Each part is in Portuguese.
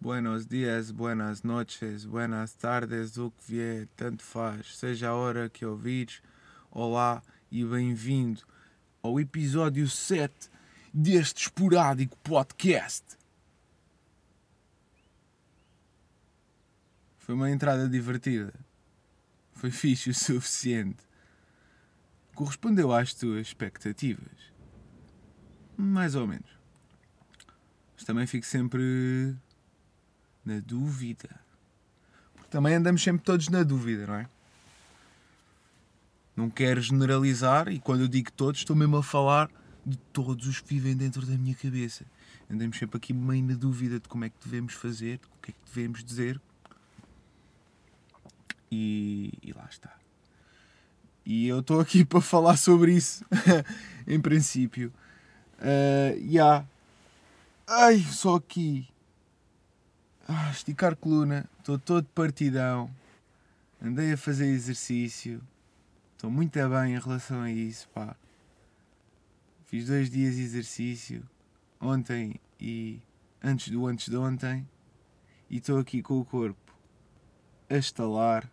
Buenos dias, buenas noches, buenas tardes, o que vier, tanto faz, seja a hora que ouvires. Olá e bem-vindo ao episódio 7 deste esporádico podcast. Foi uma entrada divertida. Foi fixe o suficiente. Correspondeu às tuas expectativas. Mais ou menos. Mas também fico sempre na dúvida. Porque também andamos sempre todos na dúvida, não é? Não quero generalizar e quando eu digo todos, estou mesmo a falar de todos os que vivem dentro da minha cabeça. Andamos sempre aqui meio na dúvida de como é que devemos fazer, o que é que devemos dizer. E, e lá está. E eu estou aqui para falar sobre isso, em princípio. Uh, yeah. Ai, só aqui ah, esticar coluna, estou todo partidão, andei a fazer exercício, estou muito bem em relação a isso, pá. Fiz dois dias de exercício, ontem e antes do antes de ontem, e estou aqui com o corpo a estalar,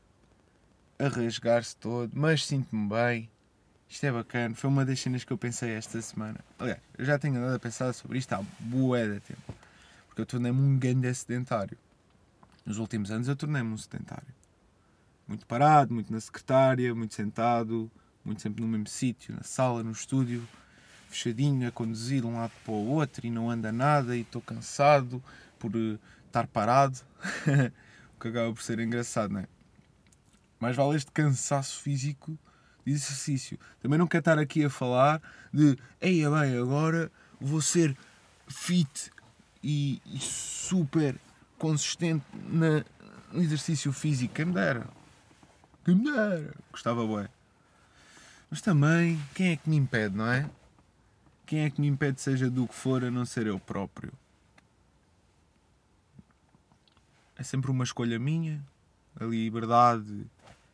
a rasgar-se todo, mas sinto-me bem. Isto é bacana, foi uma das cenas que eu pensei esta semana. Aliás, eu já tenho andado a pensar sobre isto há bué de tempo porque eu tornei-me um grande sedentário. Nos últimos anos eu tornei-me um sedentário. Muito parado, muito na secretária, muito sentado, muito sempre no mesmo sítio, na sala, no estúdio, fechadinho, a conduzir de um lado para o outro e não anda nada e estou cansado por uh, estar parado. o que acaba por ser engraçado, não é? Mais vale este cansaço físico de exercício. Também não quero estar aqui a falar de, eia bem, agora vou ser fit e, e super consistente na, no exercício físico. Quem me dera. Quem me dera. Gostava bem. Mas também, quem é que me impede, não é? Quem é que me impede, seja do que for, a não ser eu próprio? É sempre uma escolha minha. A liberdade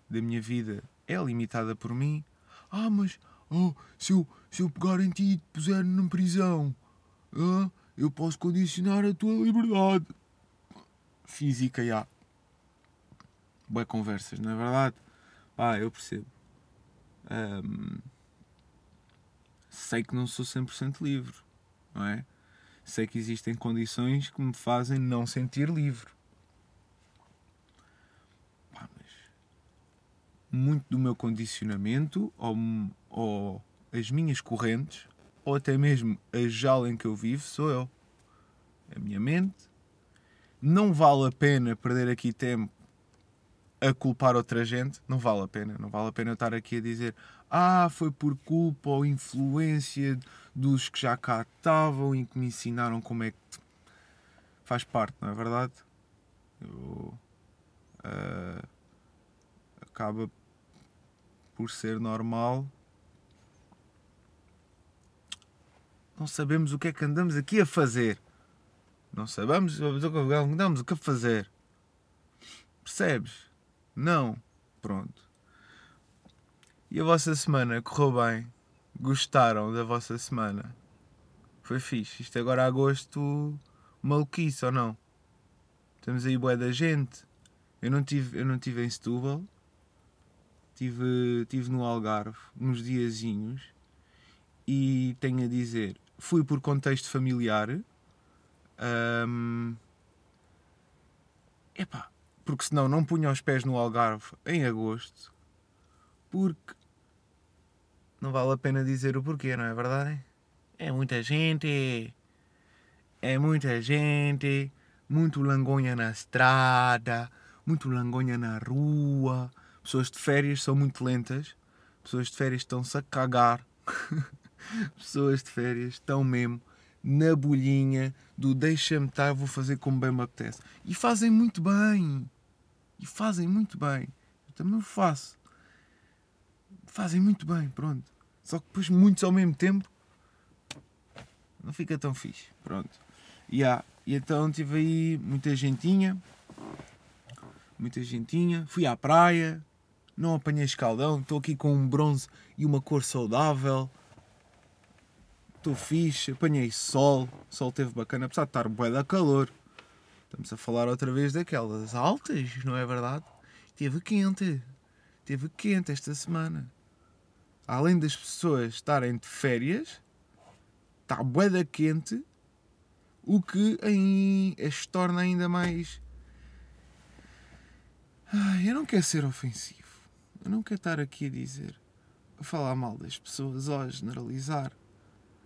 da minha vida é limitada por mim. Ah, mas oh, se, eu, se eu pegar em ti e te puser na prisão, ah, eu posso condicionar a tua liberdade. Física, já. Boas conversas, não é verdade? Ah, eu percebo. Um, sei que não sou 100% livre, não é? Sei que existem condições que me fazem não sentir livre. Pá, mas muito do meu condicionamento ou, ou as minhas correntes ou até mesmo a jaula em que eu vivo sou eu. A minha mente. Não vale a pena perder aqui tempo a culpar outra gente. Não vale a pena. Não vale a pena eu estar aqui a dizer ah, foi por culpa ou influência dos que já cá estavam e que me ensinaram como é que faz parte, não é verdade? Eu, uh, acaba por ser normal Não sabemos o que é que andamos aqui a fazer. Não sabemos o que andamos a fazer. Percebes? Não. Pronto. E a vossa semana correu bem? Gostaram da vossa semana? Foi fixe. Isto agora agosto maluquice ou não? Estamos aí bué da gente. Eu não tive, eu não tive em Setúbal. Tive, tive no Algarve uns diazinhos e tenho a dizer, fui por contexto familiar. Um, epá, porque senão não punha os pés no Algarve em agosto. Porque não vale a pena dizer o porquê, não é verdade? É muita gente, é muita gente, muito langonha na estrada, muito langonha na rua. Pessoas de férias são muito lentas, pessoas de férias estão-se a cagar. pessoas de férias estão mesmo na bolhinha do deixa-me estar, vou fazer como bem me apetece. E fazem muito bem. E fazem muito bem. Eu também o faço. Fazem muito bem, pronto. Só que depois muitos ao mesmo tempo não fica tão fixe. Pronto. Yeah. E então tive aí muita gentinha. Muita gentinha. Fui à praia. Não apanhei escaldão. Estou aqui com um bronze e uma cor saudável estou fixe, apanhei sol, sol teve bacana, apesar de estar bué da calor. Estamos a falar outra vez daquelas altas, não é verdade? Teve quente. Teve quente esta semana. Além das pessoas estarem de férias, está boeda quente, o que as torna ainda mais. Ai, eu não quero ser ofensivo. Eu não quero estar aqui a dizer, a falar mal das pessoas ou a generalizar.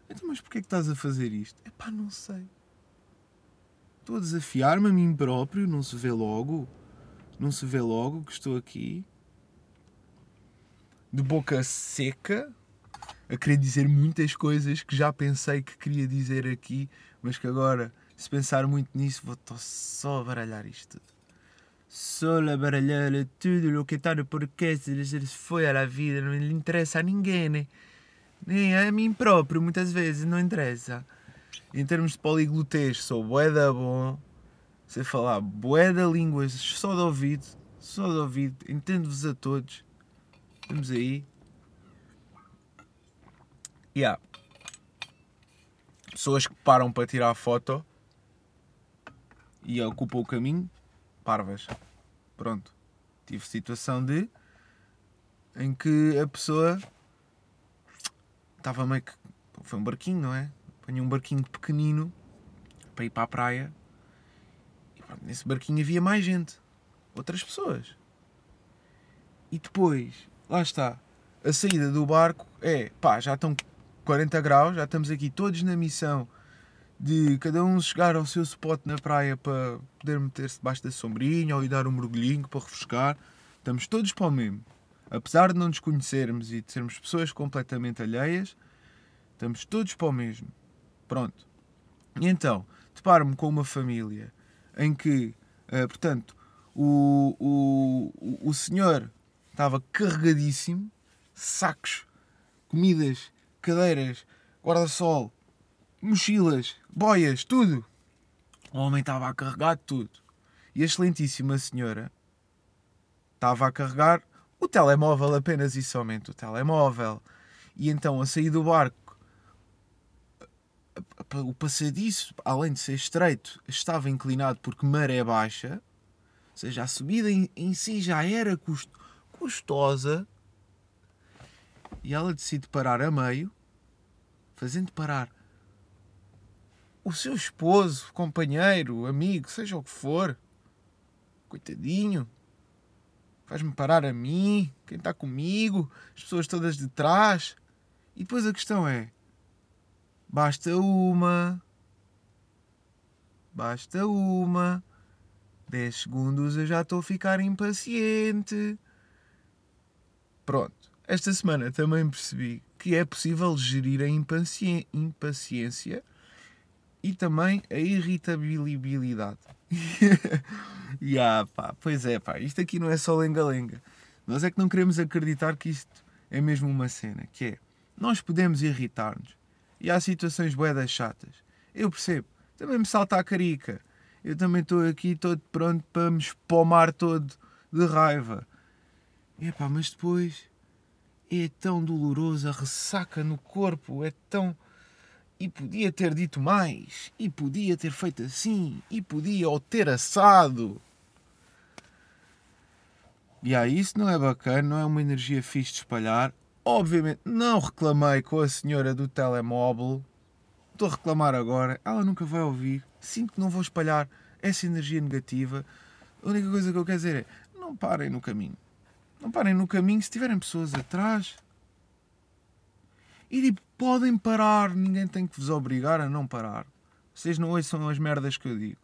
Então, mas porquê é que estás a fazer isto? Epá, não sei. Estou a desafiar-me a mim próprio, não se vê logo. Não se vê logo que estou aqui. De boca seca, a querer dizer muitas coisas que já pensei que queria dizer aqui, mas que agora, se pensar muito nisso, vou só baralhar isto tudo. Só baralhar tudo o que está no podcast, se foi à vida, não lhe interessa a ninguém, né? Nem a mim próprio, muitas vezes, não interessa. Em termos de poliglotez, sou bué da bom, sei falar bué da línguas, só de ouvido, só de ouvido, entendo-vos a todos. Vamos aí. Yeah. Pessoas que param para tirar a foto e ocupam o caminho, parvas. Pronto. Tive situação de em que a pessoa estava meio que. Foi um barquinho, não é? Apanhei um barquinho pequenino para ir para a praia. E pronto, nesse barquinho havia mais gente. Outras pessoas. E depois, lá está. A saída do barco é, pá, já estão 40 graus, já estamos aqui todos na missão de cada um chegar ao seu spot na praia para poder meter-se debaixo da sombrinha ou ir dar um mergulhinho para refrescar. Estamos todos para o mesmo. Apesar de não nos conhecermos e de sermos pessoas completamente alheias, estamos todos para o mesmo. Pronto. E então, deparo-me com uma família em que, uh, portanto, o, o, o senhor estava carregadíssimo, sacos, comidas, cadeiras, guarda-sol, mochilas, boias, tudo. O homem estava a carregar tudo. E a excelentíssima senhora estava a carregar o telemóvel apenas e somente o telemóvel. E então, a sair do barco, o passadiço, além de ser estreito, estava inclinado porque maré baixa. Ou seja, a subida em, em si já era custo, custosa. E ela decide parar a meio, fazendo parar o seu esposo, companheiro, amigo, seja o que for. Coitadinho faz-me parar a mim, quem está comigo, as pessoas todas de trás. E depois a questão é: basta uma, basta uma, 10 segundos eu já estou a ficar impaciente. Pronto, esta semana também percebi que é possível gerir a impaciência e também a irritabilidade. Yeah, pá, pois é, pá, isto aqui não é só lenga-lenga. Nós é que não queremos acreditar que isto é mesmo uma cena, que é, nós podemos irritar-nos e há situações boedas chatas. Eu percebo, também me salta a carica. Eu também estou aqui todo pronto para me espomar todo de raiva. Epá, mas depois é tão doloroso, a ressaca no corpo é tão e podia ter dito mais, e podia ter feito assim, e podia o ter assado. E aí, isso não é bacana, não é uma energia fixe de espalhar. Obviamente, não reclamei com a senhora do telemóvel. Estou a reclamar agora, ela nunca vai ouvir. Sinto que não vou espalhar essa energia negativa. A única coisa que eu quero dizer é: não parem no caminho. Não parem no caminho se tiverem pessoas atrás e tipo, podem parar, ninguém tem que vos obrigar a não parar. Vocês não ouçam as merdas que eu digo.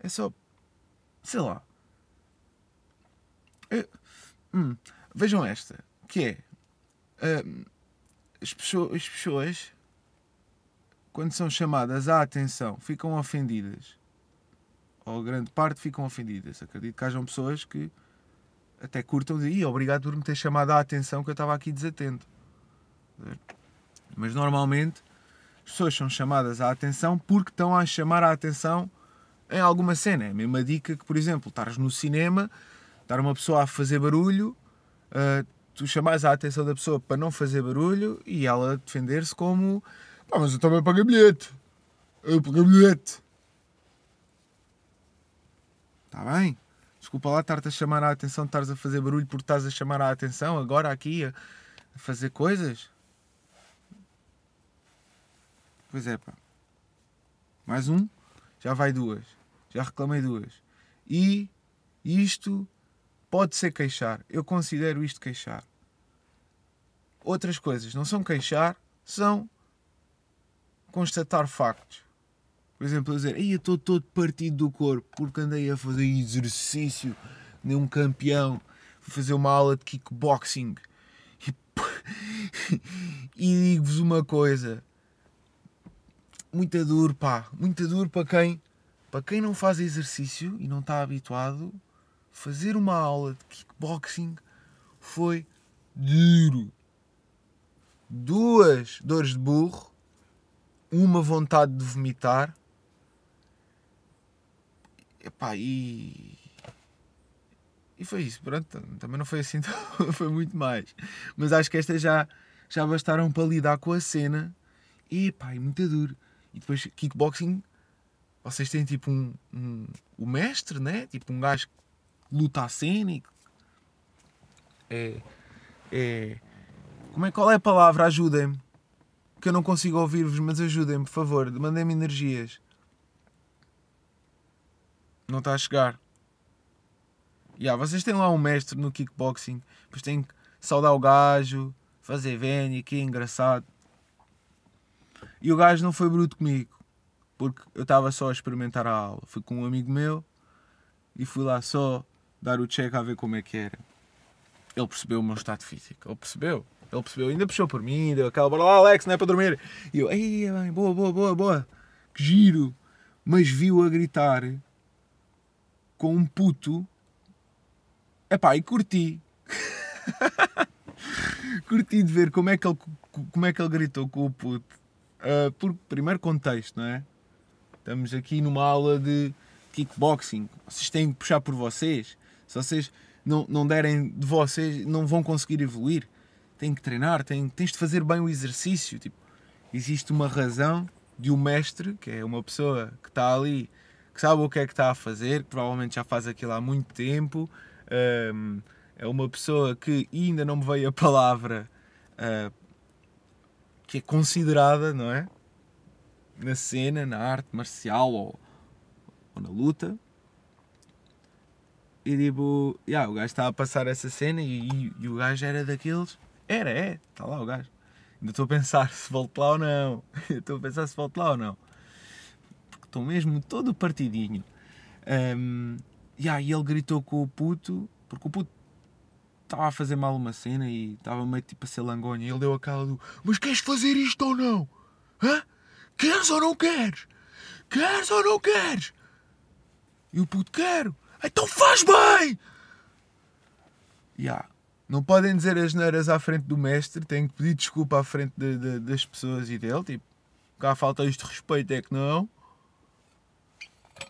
É só. Sei lá. Eu, hum, vejam esta, que é. Hum, as, pessoas, as pessoas, quando são chamadas à atenção, ficam ofendidas. Ou grande parte ficam ofendidas. Acredito que hajam pessoas que até curtam de obrigado por me ter chamado a atenção que eu estava aqui desatento. Mas normalmente as pessoas são chamadas à atenção porque estão a chamar a atenção em alguma cena. É a mesma dica que, por exemplo, estás no cinema, estar uma pessoa a fazer barulho, uh, tu chamas a atenção da pessoa para não fazer barulho e ela defender-se como pá, mas eu também paguei bilhete. Eu paguei bilhete. Está bem? Desculpa lá estar-te a chamar a atenção, estares a fazer barulho porque estás a chamar a atenção agora aqui a fazer coisas. Pois é, pá. Mais um, já vai duas. Já reclamei duas. E isto pode ser queixar. Eu considero isto queixar. Outras coisas não são queixar, são constatar factos. Por exemplo, dizer, eu estou todo partido do corpo porque andei a fazer exercício de um campeão, fui fazer uma aula de kickboxing. E, e digo-vos uma coisa, muito duro, pá, muito duro para quem, para quem não faz exercício e não está habituado, fazer uma aula de kickboxing foi duro. Duas dores de burro, uma vontade de vomitar Epá, e. E foi isso, pronto. Também não foi assim, foi muito mais. Mas acho que estas já, já bastaram para lidar com a cena. E pá, é muito duro. E depois, kickboxing, vocês têm tipo um, um. O mestre, né? Tipo um gajo que luta a. É. É. Como é, qual é a palavra? Ajudem-me. Que eu não consigo ouvir-vos, mas ajudem-me, por favor. Mandem-me energias. Não está a chegar. Yeah, vocês têm lá um mestre no kickboxing, depois têm que saudar o gajo, fazer vénia, que é engraçado. E o gajo não foi bruto comigo, porque eu estava só a experimentar a aula. Fui com um amigo meu e fui lá só dar o check a ver como é que era. Ele percebeu o meu estado físico, ele percebeu. Ele percebeu, ainda puxou por mim, deu aquela bola lá, Alex, não é para dormir. E eu, ei, bem, boa, boa, boa, boa, que giro. Mas viu a gritar com um puto. Epá, e curti. curti de ver como é que ele, como é que ele gritou com o puto. Uh, por primeiro contexto, não é? Estamos aqui numa aula de kickboxing. Vocês têm que puxar por vocês. Se vocês não, não derem de vocês, não vão conseguir evoluir. Têm que treinar, têm, tens de fazer bem o exercício. Tipo, existe uma razão de um mestre, que é uma pessoa que está ali que sabe o que é que está a fazer, que provavelmente já faz aquilo há muito tempo. Um, é uma pessoa que ainda não me veio a palavra uh, que é considerada, não é? Na cena, na arte marcial ou, ou na luta. E tipo, yeah, o gajo estava a passar essa cena e, e, e, o gajo era daqueles. Era, é, está lá o gajo. Ainda estou a pensar se volto lá ou não. estou a pensar se volto lá ou não estou mesmo todo partidinho. Um, e aí ele gritou com o puto, porque o puto estava a fazer mal uma cena e estava meio tipo a ser langonha. E ele deu aquela do: Mas queres fazer isto ou não? Hã? Queres ou não queres? Queres ou não queres? E o puto: Quero. Então faz bem! Yeah. Não podem dizer as neiras à frente do mestre, têm que pedir desculpa à frente de, de, das pessoas e dele. Tipo, cá falta isto de respeito, é que não.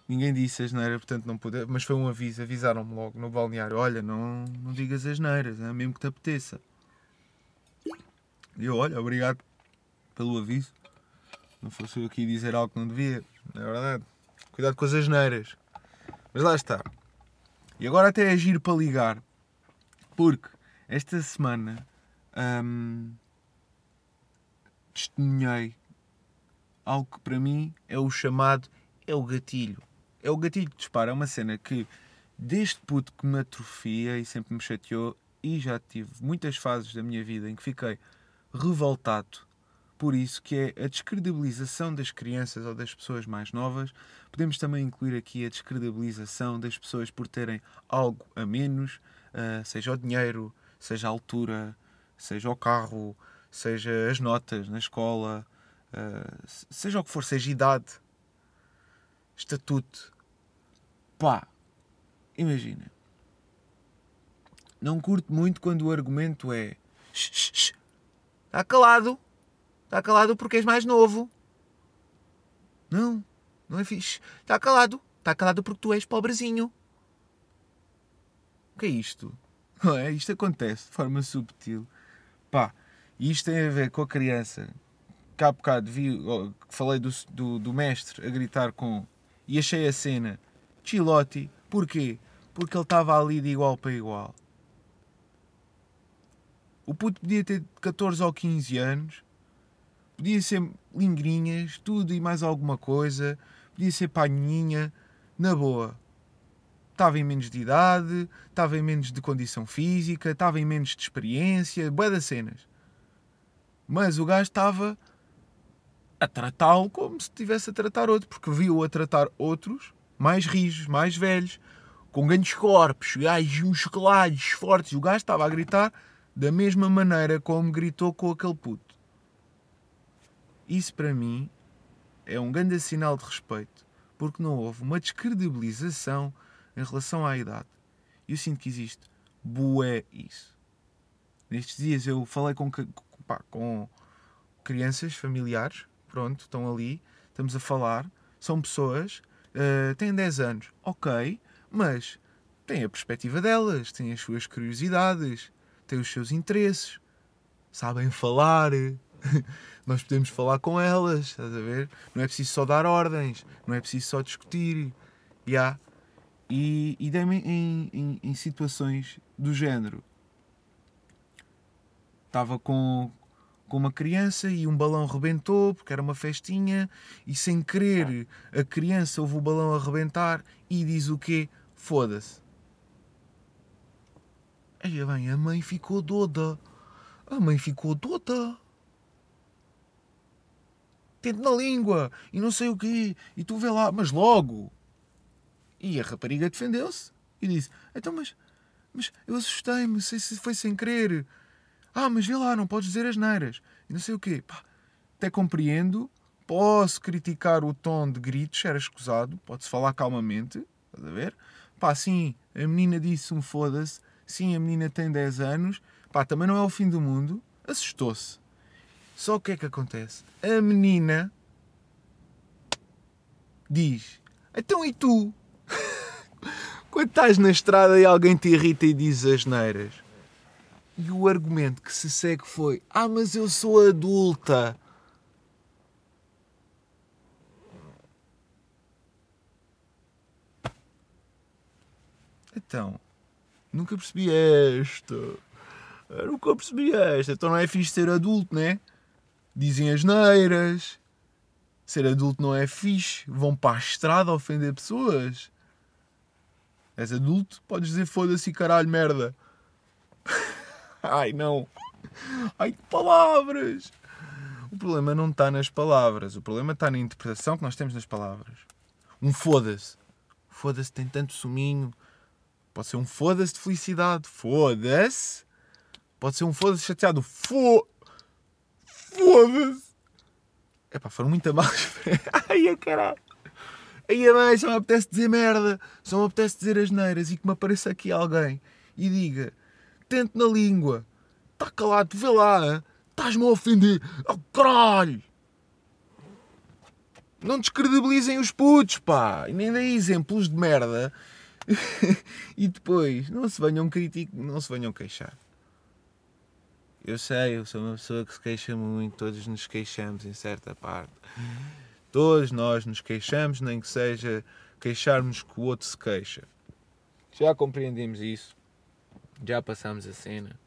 Ninguém disse asneira, portanto não pude. Mas foi um aviso, avisaram-me logo no balneário: olha, não, não digas asneiras, é mesmo que te apeteça. E eu, olha, obrigado pelo aviso. Não fosse eu aqui dizer algo que não devia, não é verdade? Cuidado com as asneiras. Mas lá está. E agora até é para ligar, porque esta semana hum, testemunhei algo que para mim é o chamado é o gatilho. É o gatilho que dispara. É uma cena que, desde puto que me atrofia e sempre me chateou, e já tive muitas fases da minha vida em que fiquei revoltado por isso, que é a descredibilização das crianças ou das pessoas mais novas. Podemos também incluir aqui a descredibilização das pessoas por terem algo a menos, uh, seja o dinheiro, seja a altura, seja o carro, seja as notas na escola, uh, seja o que for, seja idade estatuto. Pá, imagina. Não curto muito quando o argumento é está calado, está calado porque és mais novo. Não, não é fixe. Está calado, está calado porque tu és pobrezinho. O que é isto? Não é? Isto acontece de forma subtil. Pá, e isto tem a ver com a criança. Cá há bocado vi, falei do, do, do mestre a gritar com e achei a cena chilote Porquê? Porque ele estava ali de igual para igual. O puto podia ter 14 ou 15 anos, podia ser lingrinhas, tudo e mais alguma coisa, podia ser panhinha, na boa. Estava em menos de idade, estava em menos de condição física, estava em menos de experiência, bué das cenas. Mas o gajo estava a tratá-lo como se estivesse a tratar outro, porque viu a tratar outros mais rijos, mais velhos, com grandes corpos, gajos musculados, fortes. O gajo estava a gritar da mesma maneira como gritou com aquele puto. Isso para mim é um grande sinal de respeito, porque não houve uma descredibilização em relação à idade. E eu sinto que existe bué isso. Nestes dias eu falei com, pá, com crianças, familiares, pronto, estão ali, estamos a falar, são pessoas, uh, têm 10 anos, ok, mas têm a perspectiva delas, têm as suas curiosidades, têm os seus interesses, sabem falar. Nós podemos falar com elas, estás a ver? Não é preciso só dar ordens, não é preciso só discutir. Yeah. E, e dei-me em, em, em situações do género. Estava com, com uma criança e um balão rebentou porque era uma festinha e sem querer a criança ouve o balão arrebentar e diz o quê? Foda-se. Aí bem, a mãe ficou doda. A mãe ficou doda. Tente na língua e não sei o quê. E tu vê lá, mas logo. E a rapariga defendeu-se e disse: Então, mas, mas eu assustei-me, sei se foi sem querer. Ah, mas vê lá, não podes dizer as neiras. E não sei o quê. Pá, até compreendo. Posso criticar o tom de gritos, era escusado. Pode-se falar calmamente. Estás a ver? Pá, sim, a menina disse um foda-se Sim, a menina tem 10 anos. Pá, também não é o fim do mundo. Assustou-se. Só o que é que acontece? A menina diz: Então e tu? Quando estás na estrada e alguém te irrita e diz as neiras. E o argumento que se segue foi: Ah, mas eu sou adulta. Então, Nunca percebi esta. Eu nunca percebi esta. Então não é fixe ser adulto, né? Dizem as neiras. Ser adulto não é fixe. Vão para a estrada ofender pessoas. És adulto, podes dizer foda-se caralho merda. Ai não. Ai que palavras. O problema não está nas palavras. O problema está na interpretação que nós temos nas palavras. Um foda-se. Foda-se tem tanto suminho Pode ser um foda-se de felicidade. Foda-se. Pode ser um foda-se chateado. Fo... Foda-se. É pá, foram muito mal. Ai, a caralho. Aí a mãe, só me apetece dizer merda. Só me apetece dizer as neiras e que me apareça aqui alguém e diga: tente na língua. Está calado, vê lá. Estás-me a ofender. Oh, caralho. Não descredibilizem os putos, pá. E nem dei exemplos de merda e depois, não se venham criticar, não se venham queixar. Eu sei, eu sou uma pessoa que se queixa muito, todos nos queixamos em certa parte. Todos nós nos queixamos, nem que seja queixarmos que o outro se queixa. Já compreendemos isso, já passamos a cena.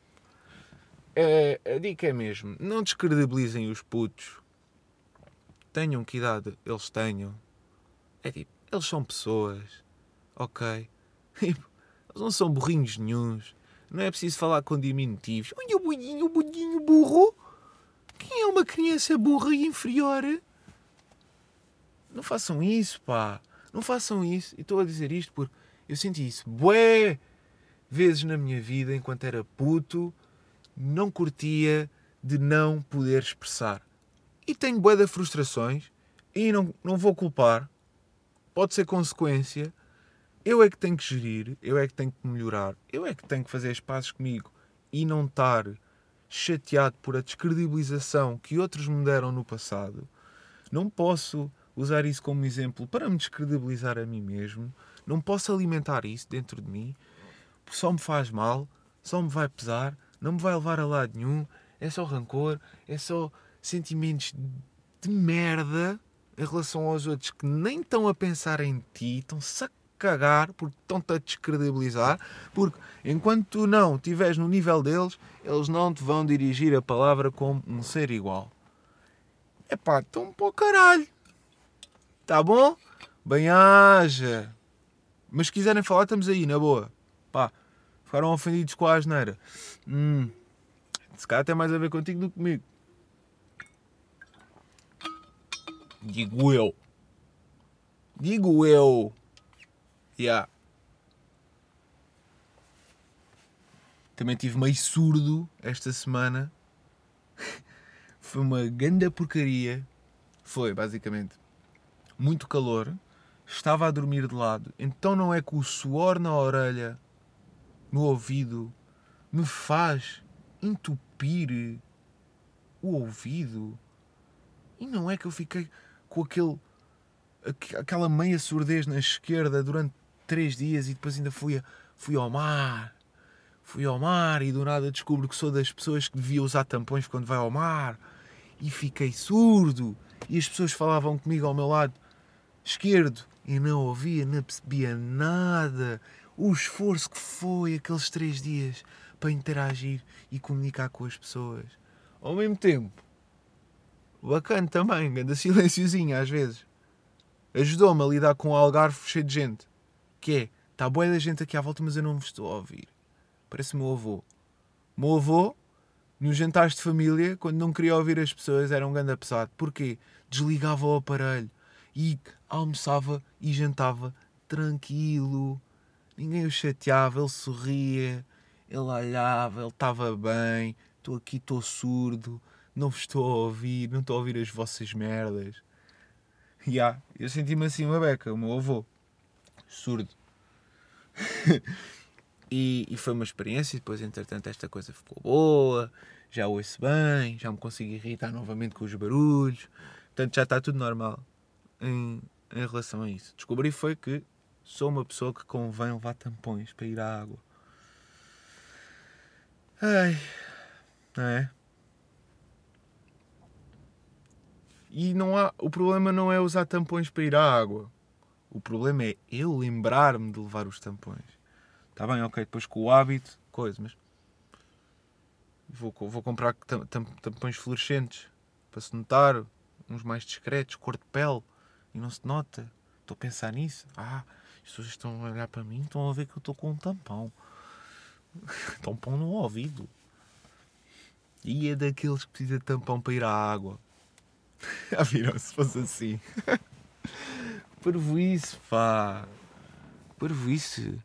É, a dica é mesmo: não descredibilizem os putos. Tenham que idade eles tenham. É tipo, eles são pessoas ok? Eles não são burrinhos nenhums. Não é preciso falar com diminutivos. Olha o budinho, o budinho burro. Quem é uma criança burra e inferior? Não façam isso, pá. Não façam isso. E estou a dizer isto porque eu senti isso bué vezes na minha vida, enquanto era puto, não curtia de não poder expressar. E tenho bué de frustrações e não, não vou culpar. Pode ser consequência eu é que tenho que gerir, eu é que tenho que melhorar, eu é que tenho que fazer as pazes comigo e não estar chateado por a descredibilização que outros me deram no passado. Não posso usar isso como exemplo para me descredibilizar a mim mesmo. Não posso alimentar isso dentro de mim, só me faz mal, só me vai pesar, não me vai levar a lado nenhum. É só rancor, é só sentimentos de merda em relação aos outros que nem estão a pensar em ti, estão-se cagar, porque estão-te a descredibilizar, porque enquanto tu não estiveres no nível deles, eles não te vão dirigir a palavra como um ser igual. Epá, estão para o caralho. Tá bom? Bem-haja. Mas se quiserem falar, estamos aí, na boa. Pá, ficaram ofendidos com a asneira. Hum, se calhar tem mais a ver contigo do que comigo. Digo eu. Digo eu. Yeah. Também tive meio surdo esta semana. Foi uma ganda porcaria. Foi, basicamente. Muito calor. Estava a dormir de lado. Então não é que o suor na orelha, no ouvido, me faz entupir o ouvido. E não é que eu fiquei com aquele aquela meia surdez na esquerda durante três dias e depois ainda fui, fui ao mar. Fui ao mar e do nada descubro que sou das pessoas que devia usar tampões quando vai ao mar. E fiquei surdo. E as pessoas falavam comigo ao meu lado esquerdo e não ouvia, não percebia nada. O esforço que foi aqueles três dias para interagir e comunicar com as pessoas. Ao mesmo tempo, bacana também, anda silenciozinho às vezes. Ajudou-me a lidar com o Algarve cheio de gente. Que é, está boa da gente aqui à volta, mas eu não vos estou a ouvir. Parece o meu avô. Meu avô, nos jantares de família, quando não queria ouvir as pessoas, era um grande pesado. Porquê? Desligava o aparelho e almoçava e jantava tranquilo. Ninguém o chateava, ele sorria, ele olhava, ele estava bem. Estou aqui, estou surdo, não vos estou a ouvir, não estou a ouvir as vossas merdas. Ya, yeah, eu senti-me assim uma beca, o meu avô, surdo. e, e, foi uma experiência, e depois, entretanto, esta coisa ficou boa, já ouço bem, já me consigo irritar novamente com os barulhos, portanto já está tudo normal em, em relação a isso. Descobri foi que sou uma pessoa que convém levar tampões para ir à água. Ai, não é? E não há, o problema não é usar tampões para ir à água. O problema é eu lembrar-me de levar os tampões. Está bem, ok, depois com o hábito, coisa, mas vou, vou comprar tampões fluorescentes para se notar, uns mais discretos, cor de pele, e não se nota. Estou a pensar nisso. Ah, as pessoas estão a olhar para mim, estão a ver que eu estou com um tampão. tampão no ouvido. E é daqueles que precisa de tampão para ir à água. Já viram se fosse assim? isso, pá. isso.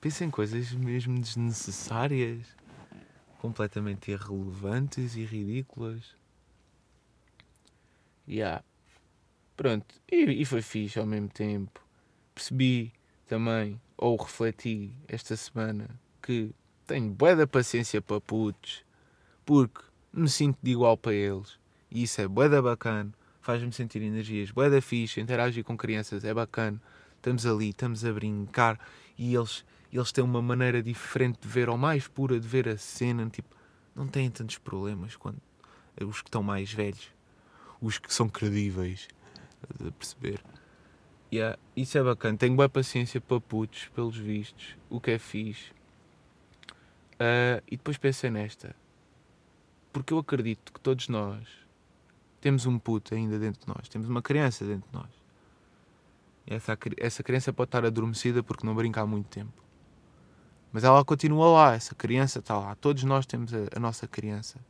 Pensa em coisas mesmo desnecessárias, completamente irrelevantes e ridículas. Yeah. Pronto, e, e foi fixe ao mesmo tempo. Percebi também, ou refleti esta semana, que tenho bué da paciência para putos, porque me sinto de igual para eles e isso é bué da bacana, faz-me sentir energias, bué da fixe, interagir com crianças é bacana. Estamos ali, estamos a brincar e eles, eles têm uma maneira diferente de ver, ou mais pura de ver a cena, tipo, não têm tantos problemas quanto os que estão mais velhos, os que são credíveis, a perceber. Yeah, isso é bacana. Tenho boa paciência para putos, pelos vistos, o que é fixe. Uh, e depois pensei nesta. Porque eu acredito que todos nós temos um puto ainda dentro de nós, temos uma criança dentro de nós. E essa, essa criança pode estar adormecida porque não brinca há muito tempo. Mas ela continua lá, essa criança está lá. Todos nós temos a, a nossa criança.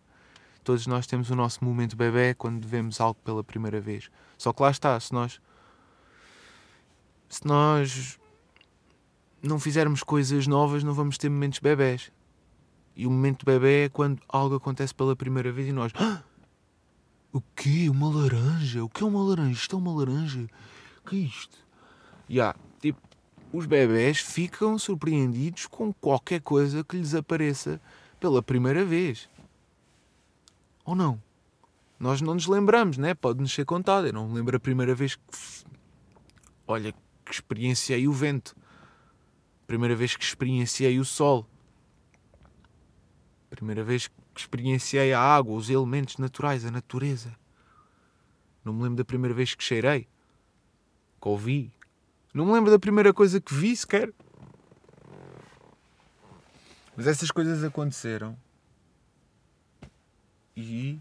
Todos nós temos o nosso momento bebê quando vemos algo pela primeira vez. Só que lá está, se nós. Se nós não fizermos coisas novas, não vamos ter momentos bebés. E o momento bebê é quando algo acontece pela primeira vez e nós. Ah! O quê? Uma laranja? O que é uma laranja? Isto é uma laranja? O que é isto? Yeah, tipo, os bebés ficam surpreendidos com qualquer coisa que lhes apareça pela primeira vez. Ou não? Nós não nos lembramos, né? Pode-nos ser contado. Eu não me lembro a primeira vez que. Olha, que experienciei o vento. Primeira vez que experienciei o sol. Primeira vez que experienciei a água, os elementos naturais, a natureza. Não me lembro da primeira vez que cheirei, que ouvi. Não me lembro da primeira coisa que vi sequer. Mas essas coisas aconteceram. E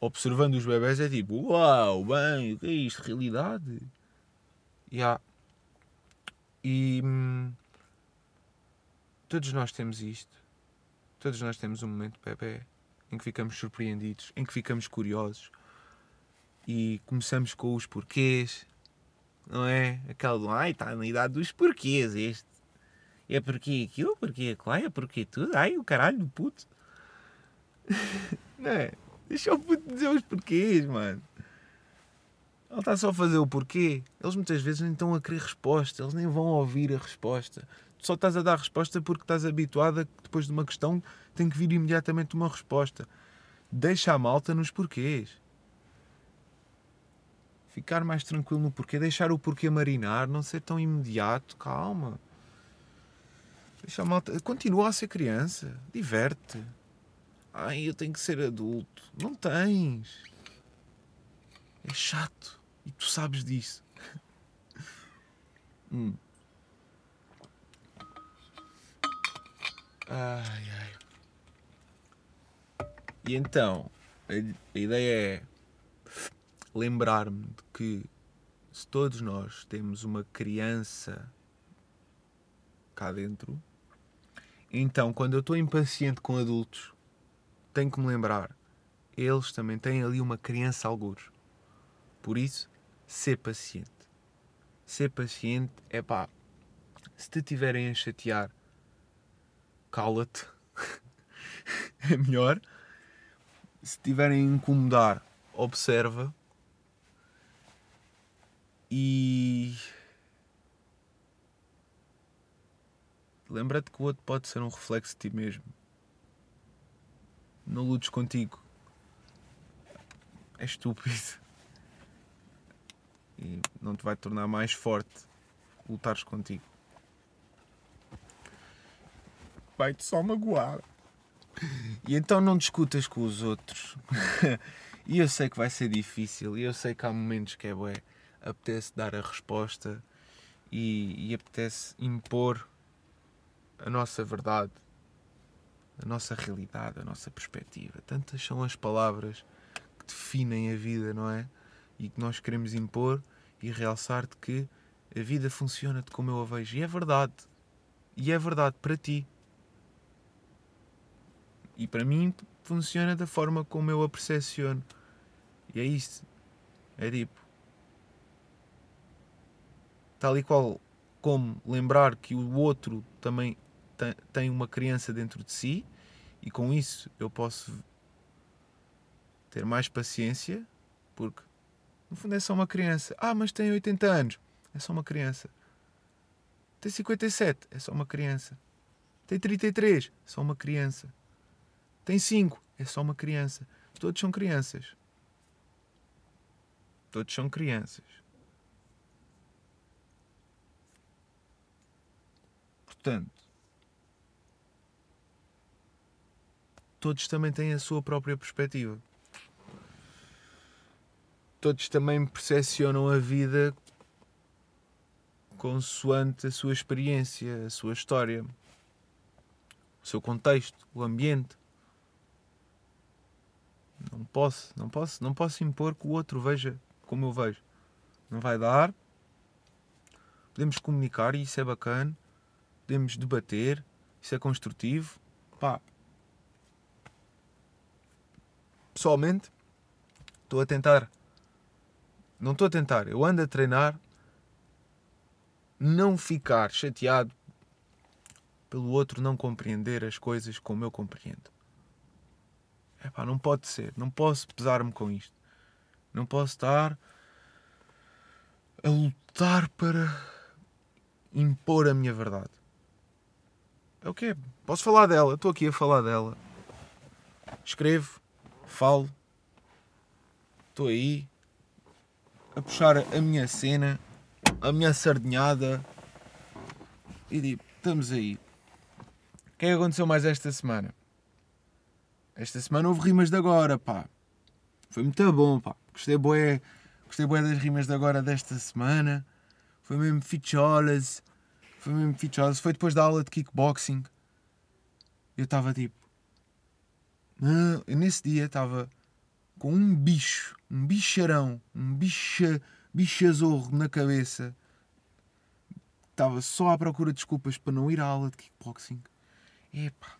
observando os bebés é tipo, uau, bem, o que é isto? Realidade? Yeah. E hum, todos nós temos isto. Todos nós temos um momento bebê em que ficamos surpreendidos, em que ficamos curiosos e começamos com os porquês, não é? Aquela do ai, está na idade dos porquês este. É porque aquilo, porque aquilo, é porque tudo, ai o caralho do puto. não é? Deixa o puto dizer os porquês, mano. Ele está só a fazer o porquê. Eles muitas vezes nem estão a querer resposta, eles nem vão ouvir a resposta. Tu só estás a dar resposta porque estás habituado a que depois de uma questão tem que vir imediatamente uma resposta. Deixa a malta nos porquês. Ficar mais tranquilo no porquê, deixar o porquê marinar, não ser tão imediato, calma. Deixa a malta. Continua a ser criança, diverte. Ai, eu tenho que ser adulto. Não tens. É chato. E tu sabes disso. hum. Ai, ai. E então, a, a ideia é lembrar-me de que se todos nós temos uma criança cá dentro, então quando eu estou impaciente com adultos, tenho que me lembrar, eles também têm ali uma criança algures. Por isso, ser paciente. Ser paciente é pá, se te tiverem a chatear, cala-te. é melhor. Se tiverem a incomodar, observa. E. Lembra-te que o outro pode ser um reflexo de ti mesmo. Não lutes contigo. É estúpido. E não te vai tornar mais forte lutares contigo vai-te só magoar. E então não discutas com os outros. e eu sei que vai ser difícil, e eu sei que há momentos que é bué, apetece dar a resposta e, e apetece impor a nossa verdade, a nossa realidade, a nossa perspectiva. Tantas são as palavras que definem a vida, não é? E que nós queremos impor e realçar de que a vida funciona de como eu a vejo. E é verdade. E é verdade para ti. E para mim funciona da forma como eu a percepciono. E é isso. É tipo. Tal e qual como lembrar que o outro também tem uma criança dentro de si e com isso eu posso ter mais paciência porque no fundo é só uma criança. Ah, mas tem 80 anos. É só uma criança. Tem 57. É só uma criança. Tem 33. É só uma criança. Tem cinco, é só uma criança. Todos são crianças. Todos são crianças. Portanto, todos também têm a sua própria perspectiva. Todos também percepcionam a vida consoante a sua experiência, a sua história, o seu contexto, o ambiente. Não posso, não posso, não posso impor que o outro veja como eu vejo. Não vai dar. Podemos comunicar e isso é bacana. Podemos debater, isso é construtivo. Pá. Pessoalmente, estou a tentar. Não estou a tentar, eu ando a treinar não ficar chateado pelo outro não compreender as coisas como eu compreendo. Epá, não pode ser. Não posso pesar-me com isto. Não posso estar a lutar para impor a minha verdade. É o que? Posso falar dela. Estou aqui a falar dela. Escrevo, falo. Estou aí a puxar a minha cena, a minha sardinhada e digo, estamos aí. O que é que aconteceu mais esta semana? Esta semana houve rimas de agora, pá. Foi muito bom, pá. Gostei bué, gostei bué das rimas de agora desta semana. Foi mesmo ficholas. Foi mesmo ficholas. Foi depois da aula de kickboxing. Eu estava tipo. Ah, nesse dia estava com um bicho, um bicharão, um bicha, bichazorro na cabeça. Estava só à procura de desculpas para não ir à aula de kickboxing. Epá.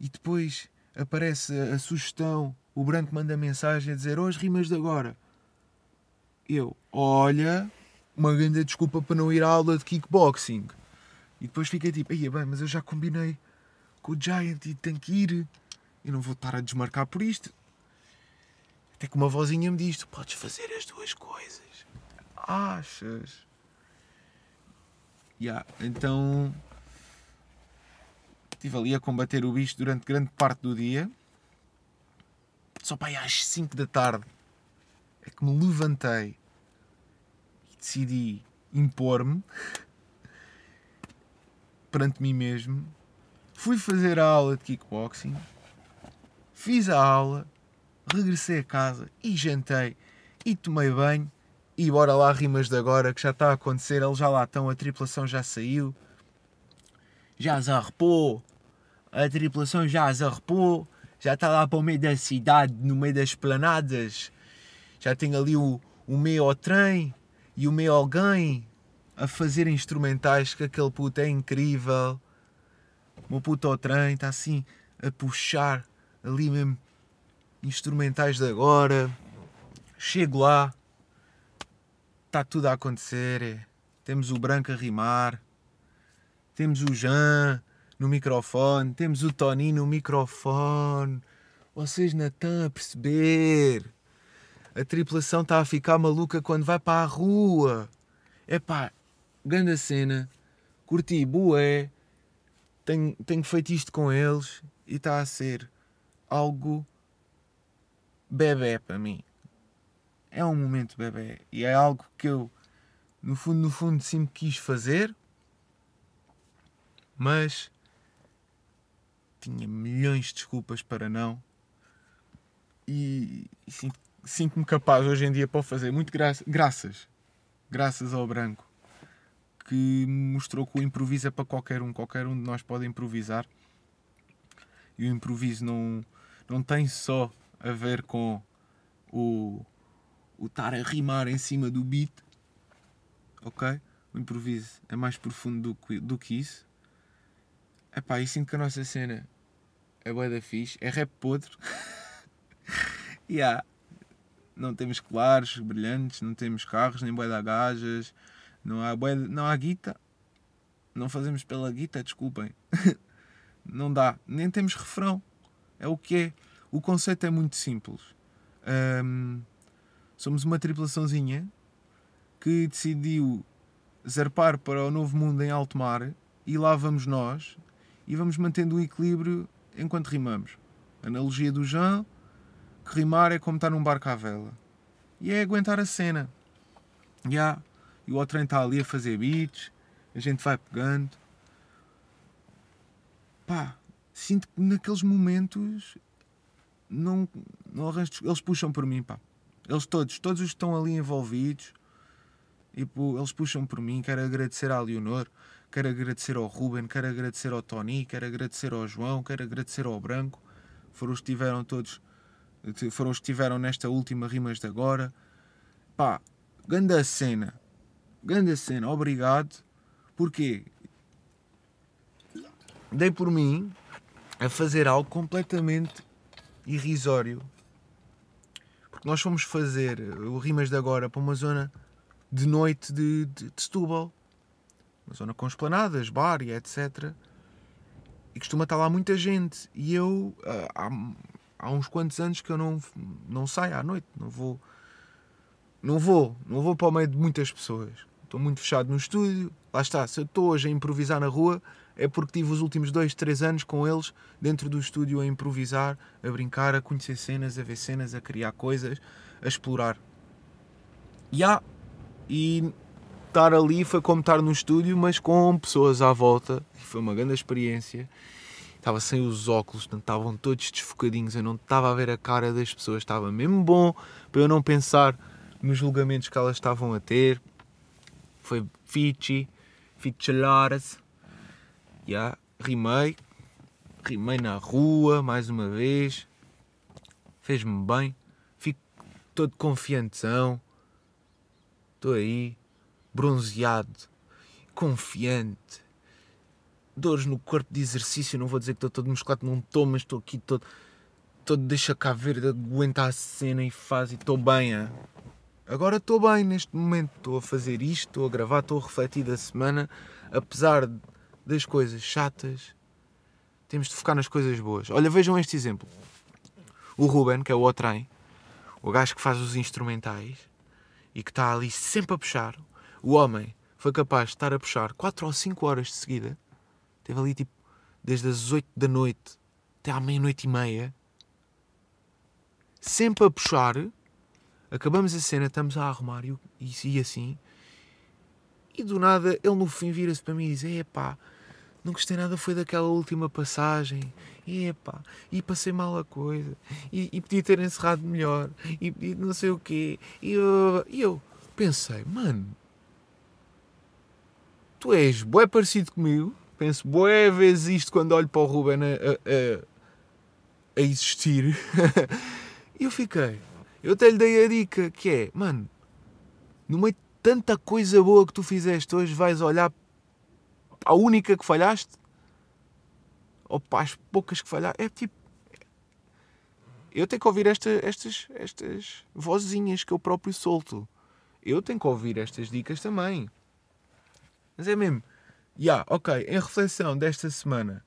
E depois aparece a, sugestão, o branco manda mensagem a dizer: Oh, as rimas de agora. Eu, olha, uma grande desculpa para não ir à aula de kickboxing. E depois fiquei tipo: Aí, bem, mas eu já combinei com o Giant e tenho que ir. Eu não vou estar a desmarcar por isto. Até que uma vozinha me diz: Tu podes fazer as duas coisas. Achas? Yeah, então estive ali a combater o bicho durante grande parte do dia. Só para aí às 5 da tarde é que me levantei e decidi impor-me perante mim mesmo. Fui fazer a aula de kickboxing, fiz a aula, regressei a casa e jantei e tomei banho e bora lá rimas de agora que já está a acontecer, eles já lá estão, a tripulação já saiu, já zarpou, a tripulação já zarpou, já está lá para o meio da cidade, no meio das planadas, já tem ali o, o meio trem e o meio alguém a fazer instrumentais que aquele puto é incrível. O meu puto ao trem está assim a puxar ali mesmo instrumentais de agora. Chego lá, está tudo a acontecer. É. Temos o Branco a rimar, temos o Jean no microfone, temos o Tony no microfone. Vocês não estão a perceber. A tripulação está a ficar maluca quando vai para a rua. É pá, grande cena. Curti, bué. Tenho, tenho feito isto com eles e está a ser algo bebê para mim. É um momento bebê e é algo que eu, no fundo, no fundo, sempre quis fazer, mas tinha milhões de desculpas para não. E, e sinto-me capaz hoje em dia para o fazer, muito gra graças, graças ao branco, que mostrou que o improviso é para qualquer um, qualquer um de nós pode improvisar. E o improviso não, não tem só a ver com o, estar a rimar em cima do beat, ok? O improviso é mais profundo do que, do que isso. Epá, e sinto que a nossa cena é bué da fixe, é rap podre. e yeah. Não temos colares brilhantes, não temos carros, nem bué da gajas, não há, bué, não há guita. Não fazemos pela guita, desculpem. não dá, nem temos refrão. É o que é. O conceito é muito simples. Um, somos uma tripulaçãozinha que decidiu zarpar para o novo mundo em alto mar e lá vamos nós e vamos mantendo o equilíbrio enquanto rimamos. Analogia do Jean, que rimar é como estar num barco à vela. E é aguentar a cena. Yeah. E o outro está ali a fazer beats, a gente vai pegando. Pá, sinto que naqueles momentos não, não arranjo, eles puxam por mim, pá. Eles todos, todos os que estão ali envolvidos, pô, eles puxam por mim. Quero agradecer à Leonor, quero agradecer ao Ruben, quero agradecer ao Tony, quero agradecer ao João, quero agradecer ao Branco. Foram os que estiveram todos, foram os que estiveram nesta última Rimas de Agora. Pá, grande cena, grande cena, obrigado. Porquê? Dei por mim a fazer algo completamente irrisório. Porque nós fomos fazer o Rimas de Agora para uma zona de noite de, de, de Setúbal. Uma zona com esplanadas, bar e etc. E costuma estar lá muita gente. E eu, ah, há, há uns quantos anos que eu não, não saio à noite. Não vou, não vou, não vou para o meio de muitas pessoas. Estou muito fechado no estúdio. Lá está, se eu estou hoje a improvisar na rua, é porque tive os últimos dois, três anos com eles dentro do estúdio a improvisar, a brincar, a conhecer cenas, a ver cenas, a criar coisas, a explorar. E há, e estar ali foi como estar no estúdio, mas com pessoas à volta. Foi uma grande experiência. Estava sem os óculos, estavam todos desfocadinhos. Eu não estava a ver a cara das pessoas. Estava mesmo bom para eu não pensar nos julgamentos que elas estavam a ter. Foi Fichi, Fichelares. Yeah, rimei. Rimei na rua, mais uma vez. Fez-me bem. Fico todo confiantezão. Estou aí, bronzeado, confiante. Dores no corpo de exercício, não vou dizer que estou todo musculado, não estou, mas estou aqui todo, todo deixa cá ver, aguenta a cena e faz e estou bem. Agora estou bem neste momento, estou a fazer isto, estou a gravar, estou a refletir da semana, apesar das coisas chatas, temos de focar nas coisas boas. Olha, vejam este exemplo. O Ruben, que é o O-Train, o gajo que faz os instrumentais e que está ali sempre a puxar, o homem foi capaz de estar a puxar 4 ou 5 horas de seguida, teve ali tipo desde as 8 da noite até à meia-noite e meia, sempre a puxar. Acabamos a cena, estamos a arrumar e, e assim. E do nada ele no fim vira-se para mim e diz: Epá, não gostei nada, foi daquela última passagem. Epá, e passei mal a coisa. E, e podia ter encerrado melhor. E, e não sei o quê. E eu, e eu pensei: Mano, tu és bué parecido comigo. Penso bué vezes isto quando olho para o Ruben a, a, a existir. e eu fiquei. Eu até lhe dei a dica que é, mano, no meio de tanta coisa boa que tu fizeste hoje, vais olhar a única que falhaste? Ou para as poucas que falhaste? É tipo. Eu tenho que ouvir esta, estas, estas vozinhas que eu próprio solto. Eu tenho que ouvir estas dicas também. Mas é mesmo. Ya, yeah, ok, em reflexão desta semana.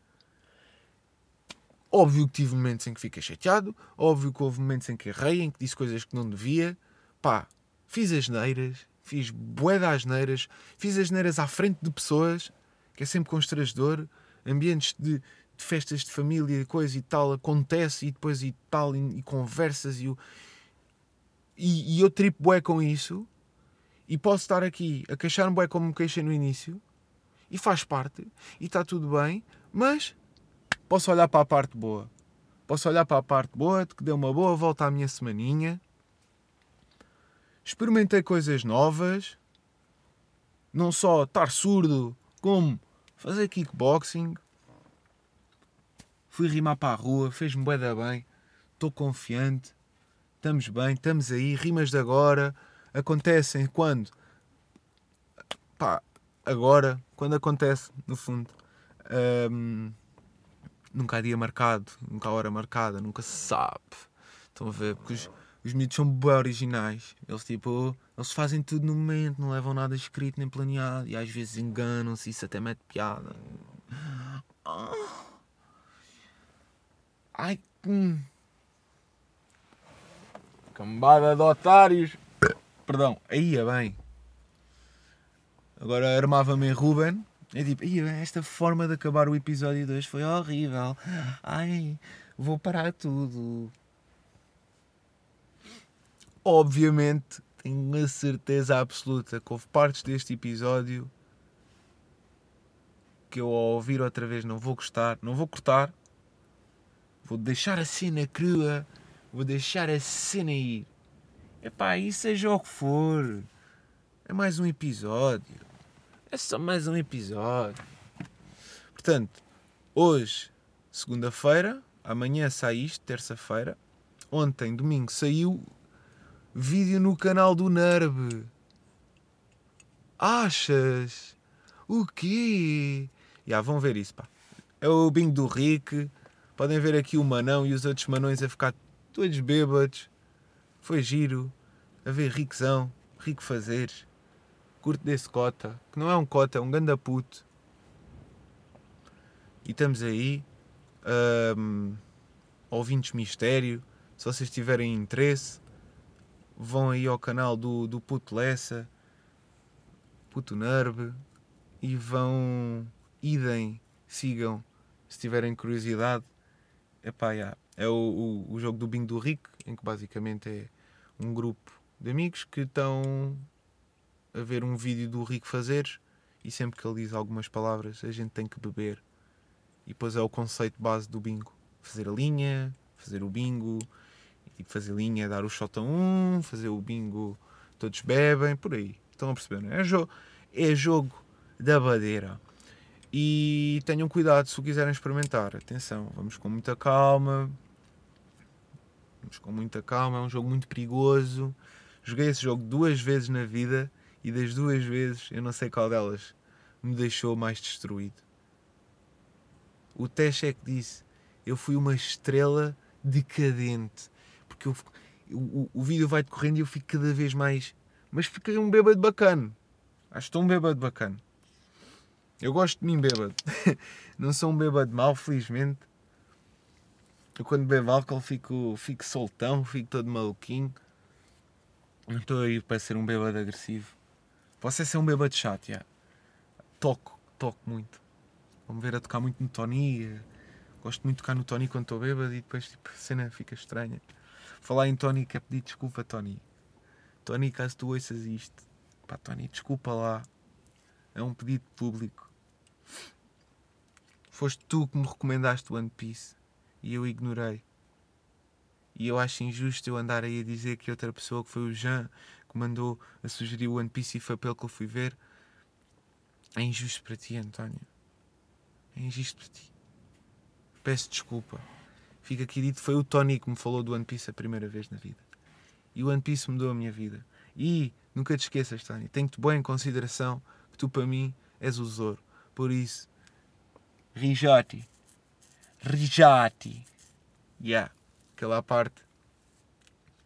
Óbvio que tive momentos em que fiquei chateado. Óbvio que houve momentos em que errei, em que disse coisas que não devia. Pá, fiz as neiras. Fiz bué das neiras. Fiz as neiras à frente de pessoas que é sempre constrangedor, ambientes de, de, festas de família, coisa e tal, acontece e depois e tal, e, e conversas e, e, e eu tripo bué com isso e posso estar aqui a queixar-me bué como me queixei no início e faz parte e está tudo bem, mas posso olhar para a parte boa. Posso olhar para a parte boa, de que deu uma boa volta à minha semaninha. Experimentei coisas novas. Não só estar surdo, como fazer kickboxing. Fui rimar para a rua, fez-me bué da bem. Estou confiante. Estamos bem, estamos aí. Rimas de agora acontecem quando? Pá, agora, quando acontece, no fundo. Um, nunca há dia marcado, nunca há hora marcada, nunca se sabe. Estão a ver? Porque os, os miúdos são bem originais. Eles tipo, eles fazem tudo no momento, não levam nada escrito nem planeado e às vezes enganam-se, isso até mete piada. Ai, hum. Cambada de otários. Perdão, aí é bem. Agora armava-me em Ruben. É tipo, esta forma de acabar o episódio 2 foi horrível. Ai, vou parar tudo obviamente, tenho a certeza absoluta que houve partes deste episódio que eu ao ouvir outra vez não vou gostar, não vou cortar, vou deixar a cena crua, vou deixar a cena ir. Epá, e seja o que for, é mais um episódio, é só mais um episódio. Portanto, hoje, segunda-feira, amanhã sai isto, terça-feira, ontem, domingo, saiu Vídeo no canal do Nerb. Achas? O quê? Já, vão ver isso, pá. É o bingo do Rick. Podem ver aqui o Manão e os outros Manões a ficar todos bêbados. Foi giro. A ver Riquezão. Rico fazeres. Curto desse cota. Que não é um cota, é um ganda puto. E estamos aí. Um, ouvintes mistério. Se vocês tiverem interesse vão aí ao canal do, do Puto Lessa, Puto Nerve, e vão, idem, sigam, se tiverem curiosidade. Epá, yeah. É o, o, o jogo do Bingo do Rico, em que basicamente é um grupo de amigos que estão a ver um vídeo do Rico fazer e sempre que ele diz algumas palavras a gente tem que beber. E depois é o conceito base do bingo. Fazer a linha, fazer o bingo, Tipo, fazer linha, dar o shot a um, fazer o bingo, todos bebem, por aí. Estão a perceber, não é? É, é jogo da badeira. E tenham cuidado se o quiserem experimentar. Atenção, vamos com muita calma. Vamos com muita calma. É um jogo muito perigoso. Joguei esse jogo duas vezes na vida e das duas vezes eu não sei qual delas me deixou mais destruído. O Tesh é que disse: Eu fui uma estrela decadente. Porque eu, o, o vídeo vai decorrendo e eu fico cada vez mais. Mas fiquei um bêbado bacana. Acho que estou um bêbado bacana. Eu gosto de mim bêbado. não sou um bêbado mau, felizmente. Eu quando bebo álcool fico, fico soltão, fico todo maluquinho. Não estou aí para ser um bêbado agressivo. Posso é ser um bêbado chato, já. Toco, toco muito. Vamos ver a tocar muito no Tony. Gosto muito de tocar no Tony quando estou bêbado e depois tipo, a cena fica estranha. Falar em Tony, quer pedir desculpa, Tony. Tony, caso tu ouças isto, pá, Tony, desculpa lá. É um pedido público. Foste tu que me recomendaste One Piece e eu ignorei. E eu acho injusto eu andar aí a dizer que outra pessoa, que foi o Jean, que mandou a sugerir o One Piece e foi pelo que eu fui ver. É injusto para ti, António. É injusto para ti. Peço desculpa. Fica aqui dito, foi o Tony que me falou do One Piece a primeira vez na vida. E o One Piece mudou a minha vida. E nunca te esqueças, Tony, tenho-te bem em consideração que tu para mim és o Zoro. Por isso, Rijati. Rijati. Yeah. Aquela parte.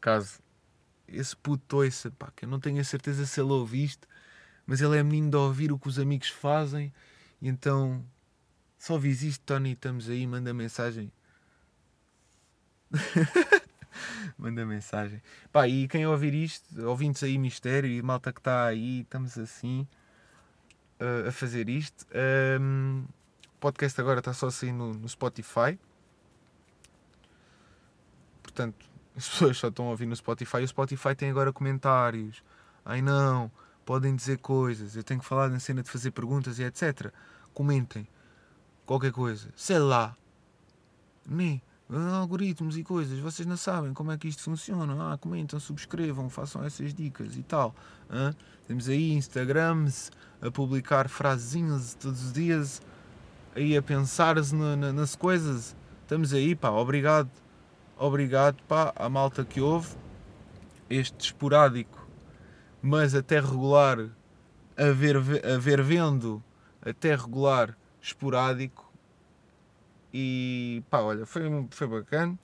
Caso esse puto ouça, pá, que eu não tenho a certeza se ele ouve isto, mas ele é menino de ouvir o que os amigos fazem, e então só vis isto, Tony, estamos aí, manda mensagem. manda mensagem. Pá, e quem ouvir isto, ouvintes aí mistério e malta que está aí, estamos assim uh, a fazer isto. Um, o podcast agora está só assim no, no Spotify. Portanto, as pessoas só estão a ouvir no Spotify. O Spotify tem agora comentários. Ai não, podem dizer coisas. Eu tenho que falar na cena de fazer perguntas e etc. Comentem qualquer coisa. Sei lá. Nem algoritmos e coisas. Vocês não sabem como é que isto funciona. Ah, comentam, subscrevam, façam essas dicas e tal. Temos aí Instagrams a publicar frasezinhas todos os dias. Aí a pensar na, na, nas coisas. Estamos aí, pá. Obrigado obrigado pá, à malta que houve. Este esporádico, mas até regular, a ver, a ver vendo, até regular, esporádico. E pá, olha, foi, foi bacana.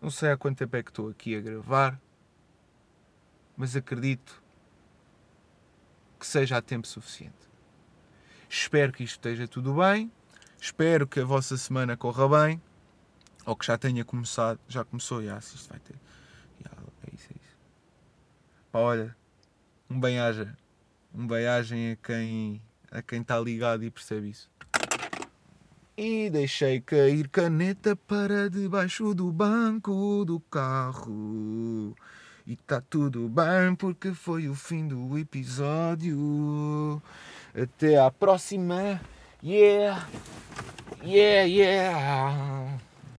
Não sei há quanto tempo é que estou aqui a gravar, mas acredito que seja a tempo suficiente. Espero que isto esteja tudo bem. Espero que a vossa semana corra bem ou que já tenha começado, já começou, já, se isto vai ter. Já, é isso, é isso. Pá, olha, um bem-aja. Um bem-agem a quem a quem está ligado e percebe isso. E deixei cair caneta para debaixo do banco do carro. E tá tudo bem porque foi o fim do episódio. Até à próxima. Yeah! Yeah, yeah!